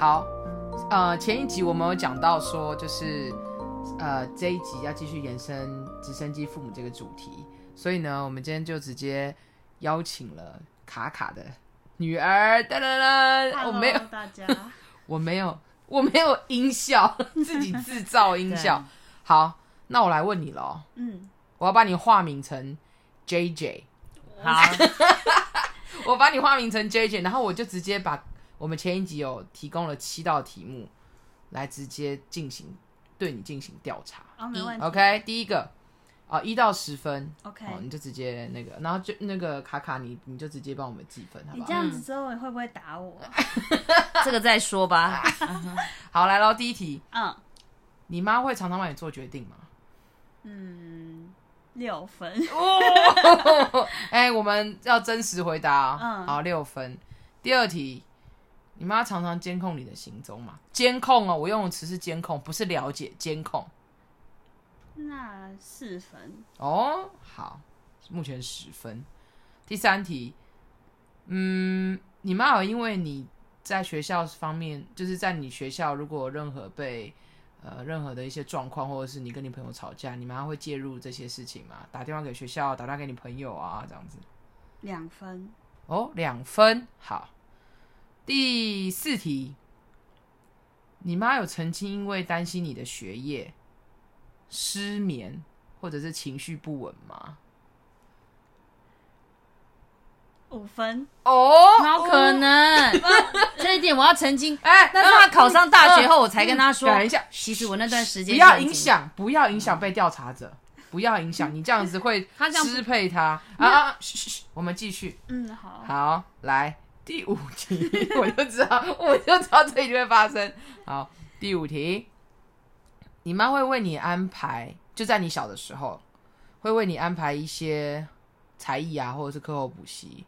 好，呃，前一集我们有讲到说，就是呃这一集要继续延伸直升机父母这个主题，所以呢，我们今天就直接邀请了卡卡的女儿，哒哒哒，我没有大家，我没有，我没有音效，自己制造音效。好，那我来问你喽，嗯，我要把你化名成 JJ，好，我把你化名成 JJ，然后我就直接把。我们前一集有提供了七道题目，来直接进行对你进行调查。哦，没问题。OK，第一个啊，一到十分。OK，你就直接那个，然后就那个卡卡你，你你就直接帮我们计分，好不好？你这样子之后你会不会打我？这个再说吧。好，来喽，第一题。嗯，你妈会常常帮你做决定吗？嗯，六分。哦，哎，我们要真实回答。嗯，好，六分。第二题。你妈常常监控你的行踪吗？监控哦，我用的词是监控，不是了解，监控。那四分哦，好，目前十分。第三题，嗯，你妈有因为你在学校方面，就是在你学校，如果任何被呃任何的一些状况，或者是你跟你朋友吵架，你妈会介入这些事情吗？打电话给学校，打电话给你朋友啊，这样子。两分哦，两分，好。第四题，你妈有曾经因为担心你的学业失眠或者是情绪不稳吗？五分哦，哪有可能？哦、这一点我要澄清。哎，但是他考上大学后，我才跟他说。等一下，其实我那段时间不要影响，不要影响被调查者，不要影响你这样子会支配他，啊我们继续。嗯，好，好，来。第五题，我就知道，我就知道这一定会发生。好，第五题，你妈会为你安排，就在你小的时候，会为你安排一些才艺啊，或者是课后补习，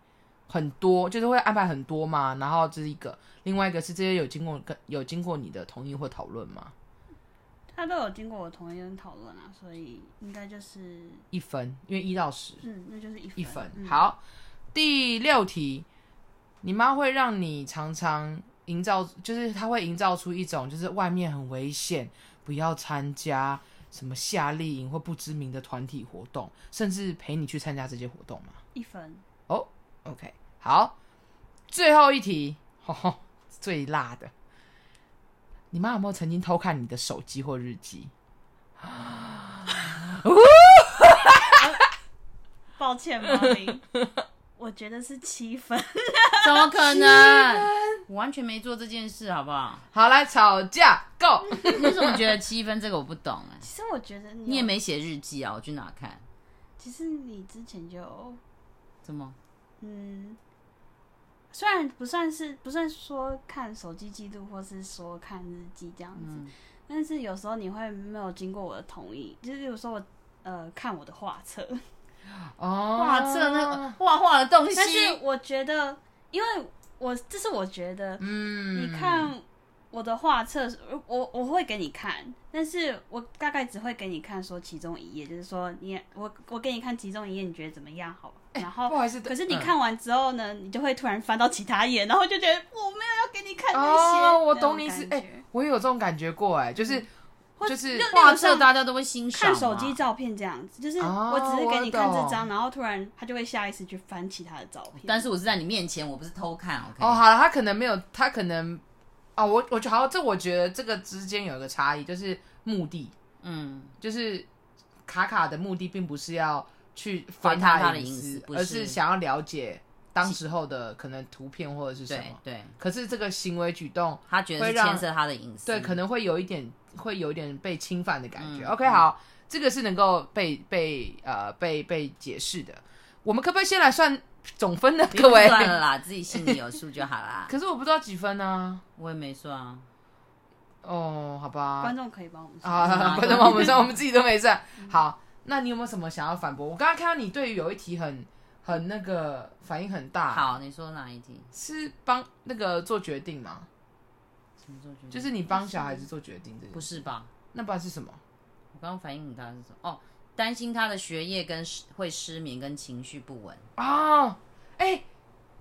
很多，就是会安排很多嘛。然后这是一个，另外一个是这些有经过跟有经过你的同意或讨论吗？他都有经过我同意跟讨论啊，所以应该就是一分，因为一到十，嗯，那就是一分。一分。嗯、好，第六题。你妈会让你常常营造，就是她会营造出一种，就是外面很危险，不要参加什么夏令营或不知名的团体活动，甚至陪你去参加这些活动吗？一分。哦、oh，OK，好，最后一题，最辣的，你妈有没有曾经偷看你的手机或日记？抱歉，猫咪。我觉得是七分，怎么可能？我完全没做这件事，好不好？好，来吵架，Go！你怎么觉得七分？这个我不懂哎。其实我觉得你，你也没写日记啊，我去哪看？其实你之前就怎么？嗯，虽然不算是不算说看手机记录，或是说看日记这样子，嗯，但是有时候你会没有经过我的同意，就是有时候我呃看我的画册。哦，画册那个画画的东西，但是我觉得，因为我这是我觉得，嗯，你看我的画册，我我会给你看，但是我大概只会给你看说其中一页，就是说你我我给你看其中一页，你觉得怎么样？好，然后、欸、不好意思，可是你看完之后呢，嗯、你就会突然翻到其他页，然后就觉得我没有要给你看那些。哦，我懂你意思，哎、欸，我也有这种感觉过，哎，就是。嗯就是画册，大家都会欣赏。看手机照片这样子，就是我只是给你看这张，然后突然他就会下意识去翻其他的照片。但是我是在你面前，我不是偷看。OK。哦，好了，他可能没有，他可能哦，我我觉得好，这我觉得这个之间有一个差异，就是目的，嗯，就是卡卡的目的并不是要去翻他的隐私，而是想要了解当时候的可能图片或者是什么。对。可是这个行为举动，他觉得是牵涉他的隐私，对，可能会有一点。会有一点被侵犯的感觉。嗯、OK，好，这个是能够被被呃被被解释的。我们可不可以先来算总分呢？各位，算了啦，自己心里有数就好啦。可是我不知道几分呢？我也没算啊。哦，好吧。观众可以帮我们算啊，观众帮我们算，我们自己都没算。好，那你有没有什么想要反驳？我刚刚看到你对于有一题很很那个反应很大。好，你说哪一题？是帮那个做决定吗？就是你帮小孩子做决定的，不是吧？那不然是什么？我刚刚反应很大是什么？哦，担心他的学业跟会失眠跟情绪不稳哦，哎，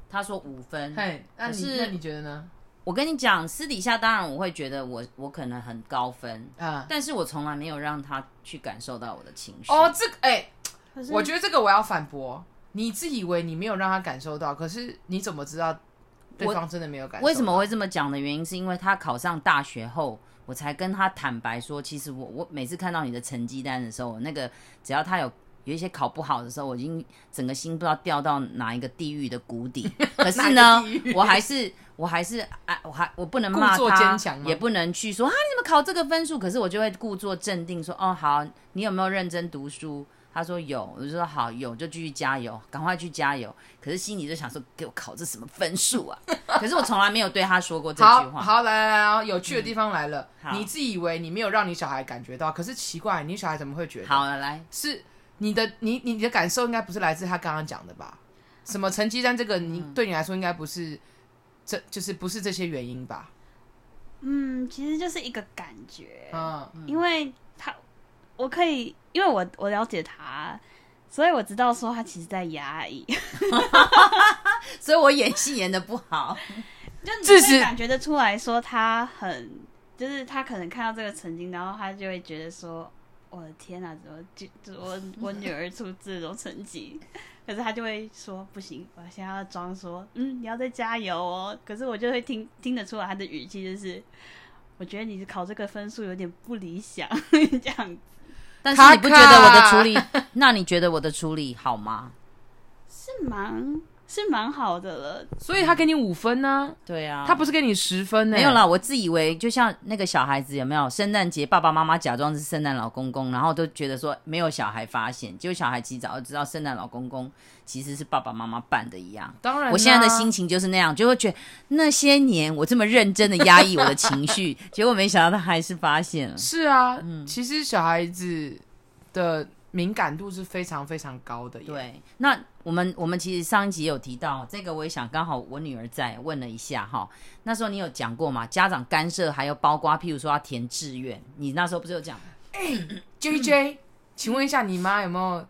他说五分，嘿，那你那你觉得呢？我跟你讲，私底下当然我会觉得我我可能很高分，啊，但是我从来没有让他去感受到我的情绪。哦，这个哎，我觉得这个我要反驳。你自以为你没有让他感受到，可是你怎么知道对方真的没有感受到？为什么会这么讲的原因，是因为他考上大学后，我才跟他坦白说，其实我我每次看到你的成绩单的时候，那个只要他有有一些考不好的时候，我已经整个心不知道掉到哪一个地狱的谷底。可是呢，我还是我还是哎，我还我不能骂他，也不能去说啊，你怎么考这个分数？可是我就会故作镇定说，哦，好，你有没有认真读书？他说有，我就说好，有就继续加油，赶快去加油。可是心里就想说，给我考这什么分数啊？可是我从来没有对他说过这句话。好，好，来来来，有趣的地方来了。嗯、你自以为你没有让你小孩感觉到，可是奇怪，你小孩怎么会觉得？好了，来，是你的，你你的感受应该不是来自他刚刚讲的吧？什么成绩单这个，你对你来说应该不是，嗯、这就是不是这些原因吧？嗯，其实就是一个感觉，嗯，因为他。我可以，因为我我了解他，所以我知道说他其实在压抑，所以我演戏演的不好，就你会感觉得出来说他很，就是他可能看到这个成绩，然后他就会觉得说，我的天哪，怎么就就我我女儿出这种成绩，可是他就会说不行，我现在要装说，嗯，你要再加油哦，可是我就会听听得出来他的语气就是，我觉得你考这个分数有点不理想 这样。但是你不觉得我的处理？卡卡那你觉得我的处理好吗？是蛮是蛮好的了，所以他给你五分呢？对啊，他不是给你十分呢？没有啦，我自以为就像那个小孩子有没有？圣诞节爸爸妈妈假装是圣诞老公公，然后都觉得说没有小孩发现，结果小孩其实早就知道圣诞老公公其实是爸爸妈妈扮的一样。当然，我现在的心情就是那样，就会觉得那些年我这么认真的压抑我的情绪，结果没想到他还是发现了。是啊，嗯，其实小孩子的。敏感度是非常非常高的。对，那我们我们其实上一集有提到这个，我也想刚好我女儿在问了一下哈。那时候你有讲过嘛？家长干涉，还有包括譬如说要填志愿，你那时候不是有讲？欸，JJ，请问一下，你妈有没有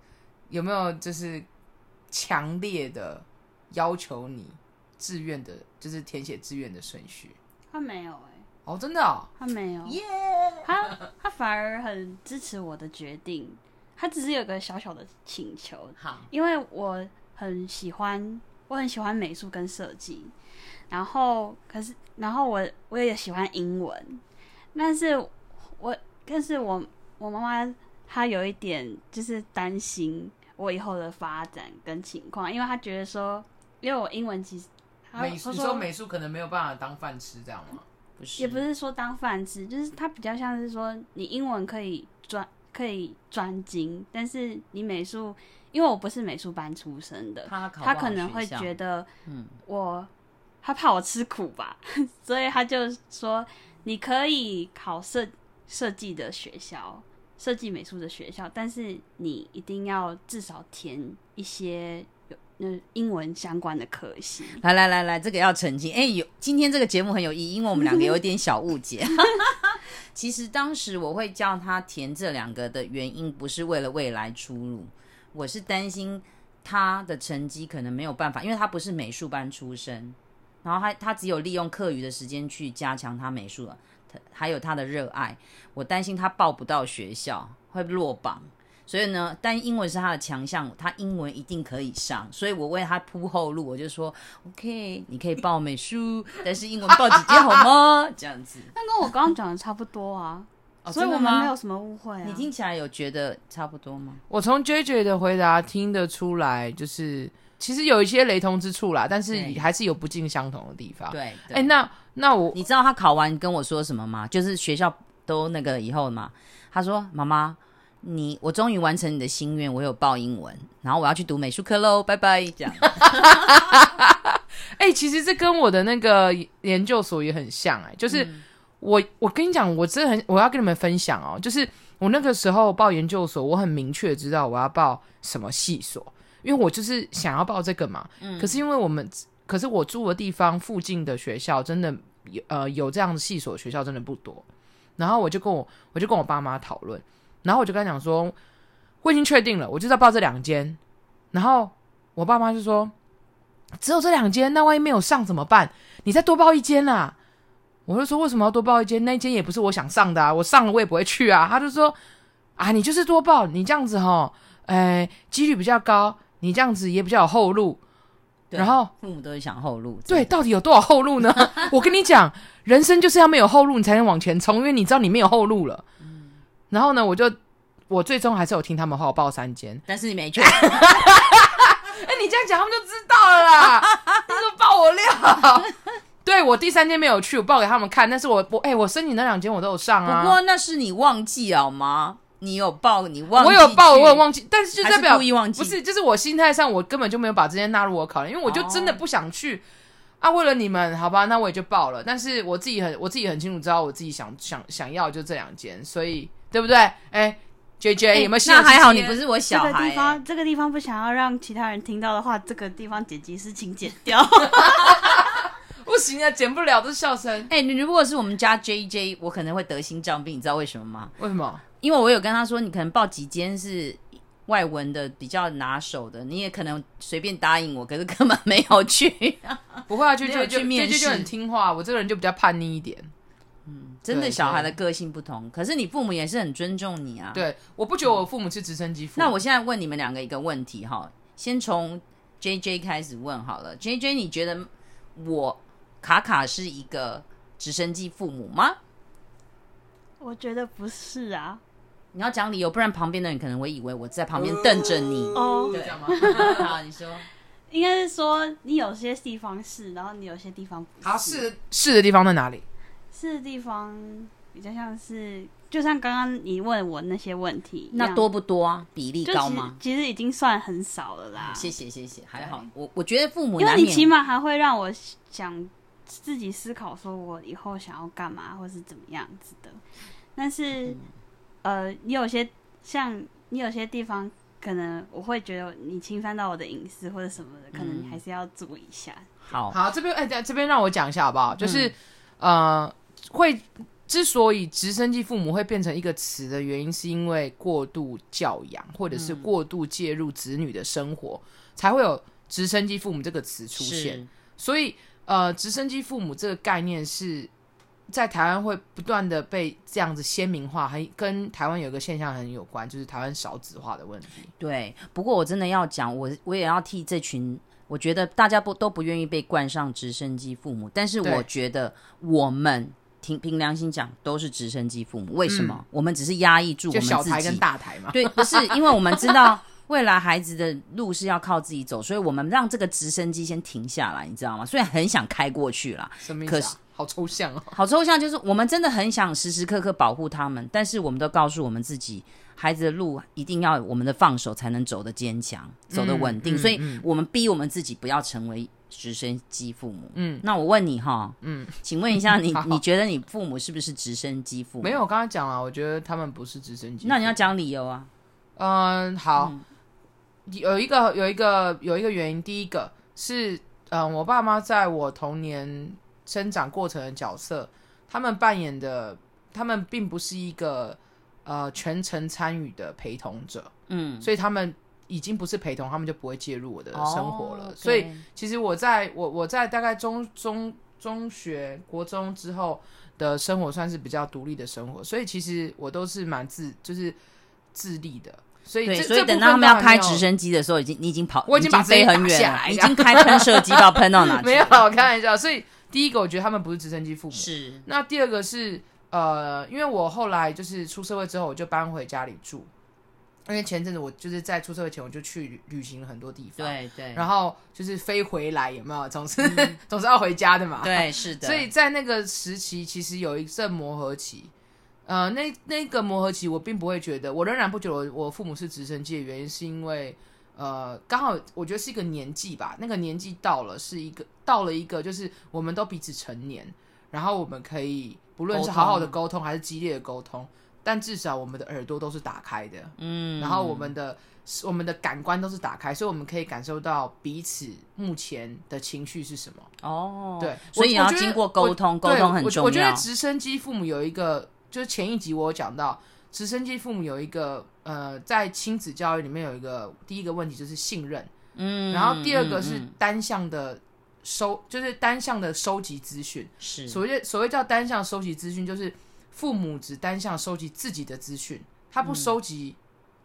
有没有就是强烈的要求你志愿的，就是填写志愿的顺序？她没有哎，哦，真的哦，她没有，耶，她她反而很支持我的决定。他只是有个小小的请求，好，因为我很喜欢，我很喜欢美术跟设计，然后可是，然后我我也喜欢英文，但是我但是我我妈妈她有一点就是担心我以后的发展跟情况，因为她觉得说，因为我英文其实美术，你说美术可能没有办法当饭吃，这样吗？不是，也不是说当饭吃，就是它比较像是说你英文可以赚。可以专精，但是你美术，因为我不是美术班出身的，他，他可能会觉得，嗯，我他怕我吃苦吧，所以他就说你可以考设设计的学校，设计美术的学校，但是你一定要至少填一些有那英文相关的科系。来来来来，这个要澄清，哎，有今天这个节目很有意义，因为我们两个有一点小误解。其实当时我会叫他填这两个的原因，不是为了未来出路，我是担心他的成绩可能没有办法，因为他不是美术班出身，然后他他只有利用课余的时间去加强他美术，他还有他的热爱，我担心他报不到学校会落榜。所以呢，但英文是他的强项，他英文一定可以上。所以我为他铺后路，我就说：“OK，你可以报美术，但是英文报几节好吗？”这样子。那跟我刚刚讲的差不多啊，哦、所以我们没有什么误会啊。你听起来有觉得差不多吗？我从 JJ 的回答听得出来，就是其实有一些雷同之处啦，但是还是有不尽相同的地方。对，哎、欸，那那我你知道他考完跟我说什么吗？就是学校都那个以后嘛，他说：“妈妈。”你我终于完成你的心愿，我有报英文，然后我要去读美术课喽，拜拜。这样，哎、欸，其实这跟我的那个研究所也很像、欸，哎，就是我我跟你讲，我真的很我要跟你们分享哦，就是我那个时候报研究所，我很明确知道我要报什么系所，因为我就是想要报这个嘛。嗯、可是因为我们，可是我住的地方附近的学校真的有呃有这样的系所学校真的不多，然后我就跟我我就跟我爸妈讨论。然后我就跟他讲说，我已经确定了，我就要报这两间。然后我爸妈就说，只有这两间，那万一没有上怎么办？你再多报一间啦。我就说为什么要多报一间？那间也不是我想上的啊，我上了我也不会去啊。他就说啊，你就是多报，你这样子哈，哎，几率比较高，你这样子也比较有后路。然后父母都是想后路，对，到底有多少后路呢？我跟你讲，人生就是要没有后路，你才能往前冲，因为你知道你没有后路了。嗯，然后呢，我就我最终还是有听他们话，我报三间，但是你没去。哎，你这样讲，他们就知道了啦。你怎么爆我料？对，我第三间没有去，我报给他们看。但是我我哎，我申请那两间我都有上啊。不过那是你忘记了吗？你有报，你忘记，我有报，我有忘记，但是就代表故意忘记，不是，就是我心态上，我根本就没有把这些纳入我考虑，因为我就真的不想去、哦、啊。为了你们，好吧，那我也就报了。但是我自己很，我自己很清楚知道，我自己想想想要就这两间，所以对不对？哎，J J 欸、有没有？那还好，你不是我小孩、欸。这个地方，这个地方不想要让其他人听到的话，这个地方剪辑师请剪掉。不行啊，剪不了这笑声。哎、欸，你如果是我们家 J J，我可能会得心脏病，你知道为什么吗？为什么？因为我有跟他说，你可能报几间是外文的比较拿手的，你也可能随便答应我，可是根本没有去。不会啊，就就就面试就很听话。我这个人就比较叛逆一点。嗯，真的小孩的个性不同，可是你父母也是很尊重你啊。对，我不觉得我父母是直升机父母。那我现在问你们两个一个问题哈，先从 JJ 开始问好了。JJ，你觉得我卡卡是一个直升机父母吗？我觉得不是啊。你要讲理由，不然旁边的人可能会以为我在旁边瞪着你。哦，对，好，你说，应该是说你有些地方是，然后你有些地方不是。好，是是的地方在哪里？是的地方比较像是，就像刚刚你问我那些问题，那多不多啊？比例高吗？其实，其实已经算很少了啦。谢谢谢谢，还好。我我觉得父母，因为你起码还会让我想自己思考，说我以后想要干嘛，或是怎么样子的。但是。嗯呃，你有些像你有些地方，可能我会觉得你侵犯到我的隐私或者什么的，可能你还是要注意一下。好，好，这边哎，这边让我讲一下好不好？就是、嗯、呃，会之所以直升机父母会变成一个词的原因，是因为过度教养或者是过度介入子女的生活，嗯、才会有直升机父母这个词出现。所以呃，直升机父母这个概念是。在台湾会不断的被这样子鲜明化，还跟台湾有一个现象很有关，就是台湾少子化的问题。对，不过我真的要讲，我我也要替这群，我觉得大家不都不愿意被冠上直升机父母，但是我觉得我们凭凭良心讲都是直升机父母。为什么？嗯、我们只是压抑住我们自己，小台跟大台嘛。对，不是因为我们知道未来孩子的路是要靠自己走，所以我们让这个直升机先停下来，你知道吗？虽然很想开过去啦，什么意思啊？可是。好抽象哦，好抽象，就是我们真的很想时时刻刻保护他们，但是我们都告诉我们自己，孩子的路一定要我们的放手才能走得坚强，走得稳定，嗯嗯嗯、所以我们逼我们自己不要成为直升机父母。嗯，那我问你哈，嗯，请问一下你，你觉得你父母是不是直升机父母？没有，我刚才讲了，我觉得他们不是直升机。那你要讲理由啊？嗯，好，嗯、有一个有一个有一个原因，第一个是，嗯，我爸妈在我童年。生长过程的角色，他们扮演的，他们并不是一个呃全程参与的陪同者，嗯，所以他们已经不是陪同，他们就不会介入我的生活了。Oh. 所以其实我在我我在大概中中中学、国中之后的生活算是比较独立的生活，所以其实我都是蛮自就是自立的。所以这，所以等到他们要开直升机的时候，已经你已经跑，我已经把飞很远了，已经开喷射机，不知道喷到哪去。没有，我开玩笑。所以。第一个，我觉得他们不是直升机父母。是。那第二个是，呃，因为我后来就是出社会之后，我就搬回家里住。因为前阵子我就是在出社会前，我就去旅，行了很多地方。对对。然后就是飞回来，有没有？总是、嗯、总是要回家的嘛。对，是的。所以在那个时期，其实有一阵磨合期。呃，那那个磨合期，我并不会觉得，我仍然不觉得我我父母是直升机的原因，是因为。呃，刚好我觉得是一个年纪吧，那个年纪到了，是一个到了一个，就是我们都彼此成年，然后我们可以不论是好好的沟通还是激烈的沟通，但至少我们的耳朵都是打开的，嗯，然后我们的我们的感官都是打开，所以我们可以感受到彼此目前的情绪是什么。哦，对，所以你要经过沟通，沟通很重要。我，我觉得直升机父母有一个，就是前一集我有讲到。直升机父母有一个呃，在亲子教育里面有一个第一个问题就是信任，嗯，然后第二个是单向的收，就是单向的收集资讯。是所谓所谓叫单向收集资讯，就是父母只单向收集自己的资讯，他不收集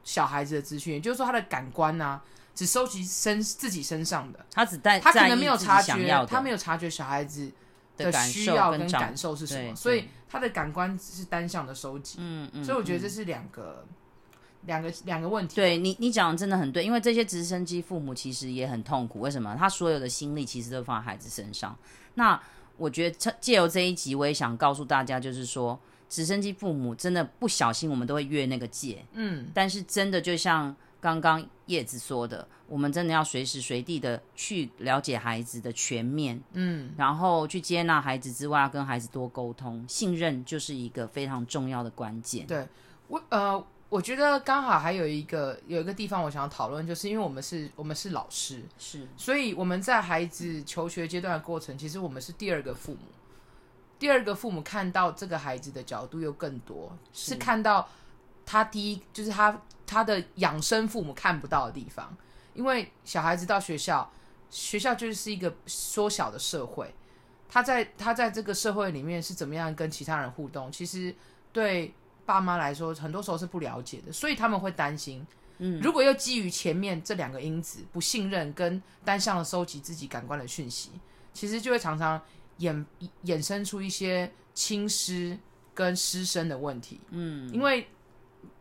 小孩子的资讯，也就是说他的感官啊，只收集身自己身上的，他只带他可能没有察觉，他没有察觉小孩子的的需要跟跟感受是什么，所以他的感官是单向的收集。嗯嗯，所以我觉得这是两个。两个两个问题，对你你讲的真的很对，因为这些直升机父母其实也很痛苦。为什么？他所有的心力其实都放在孩子身上。那我觉得借由这一集，我也想告诉大家，就是说，直升机父母真的不小心，我们都会越那个界。嗯，但是真的就像刚刚叶子说的，我们真的要随时随地的去了解孩子的全面，嗯，然后去接纳孩子之外，要跟孩子多沟通，信任就是一个非常重要的关键。对，我呃。我觉得刚好还有一个有一个地方我想要讨论，就是因为我们是我们是老师，是，所以我们在孩子求学阶段的过程，其实我们是第二个父母，第二个父母看到这个孩子的角度又更多，是，是看到他第一就是他他的养生父母看不到的地方，因为小孩子到学校，学校就是一个缩小的社会，他在他在这个社会里面是怎么样跟其他人互动，其实对。爸妈来说，很多时候是不了解的，所以他们会担心。嗯，如果又基于前面这两个因子，不信任跟单向的收集自己感官的讯息，其实就会常常衍衍生出一些亲师跟师生的问题。嗯，因为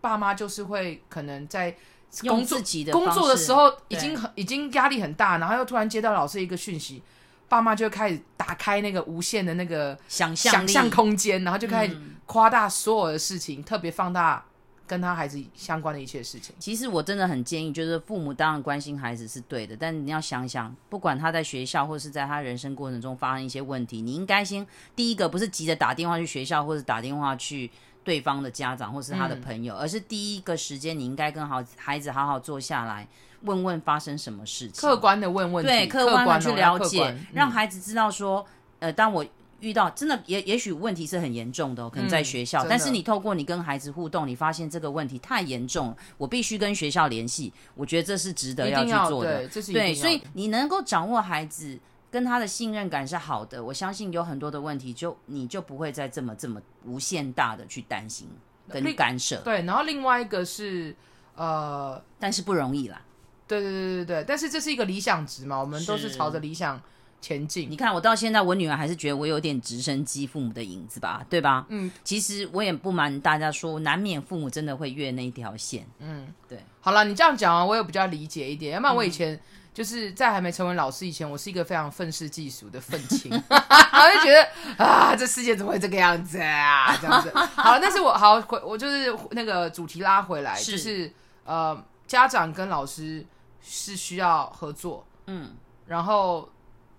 爸妈就是会可能在工作工作的时候已经很已经压力很大，然后又突然接到老师一个讯息。爸妈就开始打开那个无限的那个想象想象空间，然后就开始夸大所有的事情，嗯、特别放大跟他孩子相关的一切事情。其实我真的很建议，就是父母当然关心孩子是对的，但你要想想，不管他在学校或是在他人生过程中发生一些问题，你应该先第一个不是急着打电话去学校，或者打电话去对方的家长或是他的朋友，嗯、而是第一个时间你应该跟好孩子好好坐下来。问问发生什么事情，客观的问问题，对，客观的去了解，嗯、让孩子知道说，呃，当我遇到真的也也许问题是很严重的，可能在学校，嗯、但是你透过你跟孩子互动，你发现这个问题太严重，我必须跟学校联系，我觉得这是值得要去做的，对，对，所以你能够掌握孩子跟他的信任感是好的，我相信有很多的问题就你就不会再这么这么无限大的去担心跟干涉，对，然后另外一个是呃，但是不容易啦。对对对对对，但是这是一个理想值嘛，我们都是朝着理想前进。你看，我到现在，我女儿还是觉得我有点直升机父母的影子吧，对吧？嗯，其实我也不瞒大家说，难免父母真的会越那一条线。嗯，对。好了，你这样讲啊，我也比较理解一点。要不然我以前就是在还没成为老师以前，我是一个非常愤世嫉俗的愤青，我就觉得啊，这世界怎么会这个样子啊？这样子。好，但是我好回，我就是那个主题拉回来，是就是呃，家长跟老师。是需要合作，嗯，然后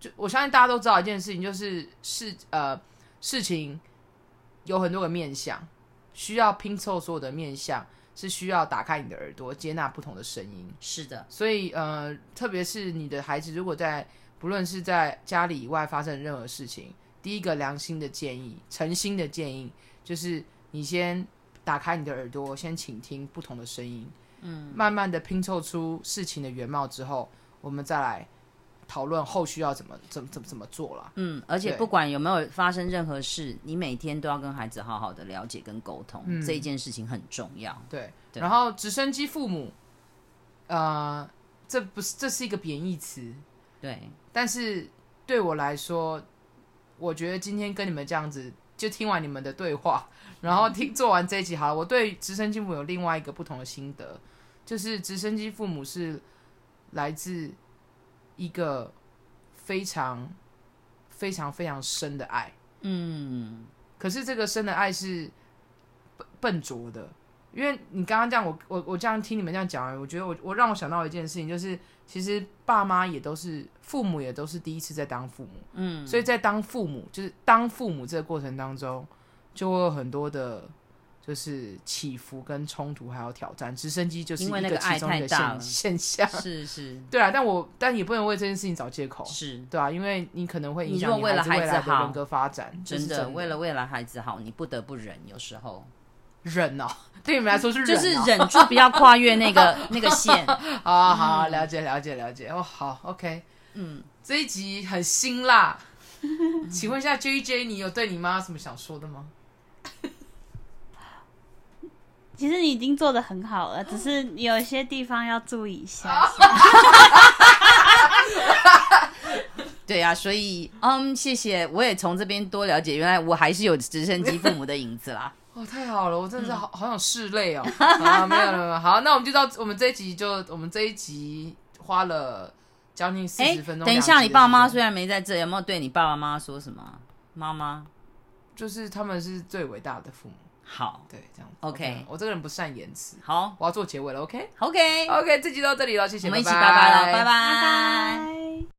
就我相信大家都知道一件事情，就是事呃事情有很多个面相，需要拼凑所有的面相，是需要打开你的耳朵，接纳不同的声音。是的，所以呃，特别是你的孩子，如果在不论是在家里以外发生任何事情，第一个良心的建议、诚心的建议，就是你先打开你的耳朵，先倾听不同的声音。嗯，慢慢的拼凑出事情的原貌之后，我们再来讨论后续要怎么怎么怎么怎么做了。嗯，而且不管有没有发生任何事，你每天都要跟孩子好好的了解跟沟通，嗯、这一件事情很重要。对，对，然后直升机父母，呃，这不是这是一个贬义词，对，但是对我来说，我觉得今天跟你们这样子。就听完你们的对话，然后听做完这一集好了。我对直升机父母有另外一个不同的心得，就是直升机父母是来自一个非常非常非常深的爱，嗯，可是这个深的爱是笨笨拙的，因为你刚刚这样，我我我这样听你们这样讲，我觉得我我让我想到一件事情，就是其实爸妈也都是。父母也都是第一次在当父母，嗯，所以在当父母就是当父母这个过程当中，就会有很多的，就是起伏跟冲突，还有挑战。直升机就是一个其中一个现 现象，是是，对啊，但我但也不能为这件事情找借口，是对啊，因为你可能会影响你孩子未来的人格发展，真的，为了未来孩子好，你不得不忍，有时候忍哦，对你们来说是忍，就是忍住不要跨越那个 那个线。好好，了解了解了解哦，好，OK。嗯，这一集很辛辣，请问一下 JJ，你有对你妈什么想说的吗？其实你已经做的很好了，只是有一些地方要注意一下。对呀、啊，所以嗯，谢谢，我也从这边多了解，原来我还是有直升机父母的影子啦。哦，太好了，我真的是好、嗯、好想拭泪哦。啊，没有了，没有。好，那我们就到我们这一集就我们这一集花了将近四十分钟。等一下，你爸妈虽然没在这，有没有对你爸爸妈妈说什么？妈妈，就是他们是最伟大的父母。好，对，这样子。OK，, okay 我这个人不善言辞。好，我要做结尾了。OK，OK，OK，、okay? okay, 这集到这里了，谢谢，我们一起拜拜了，拜拜。拜拜。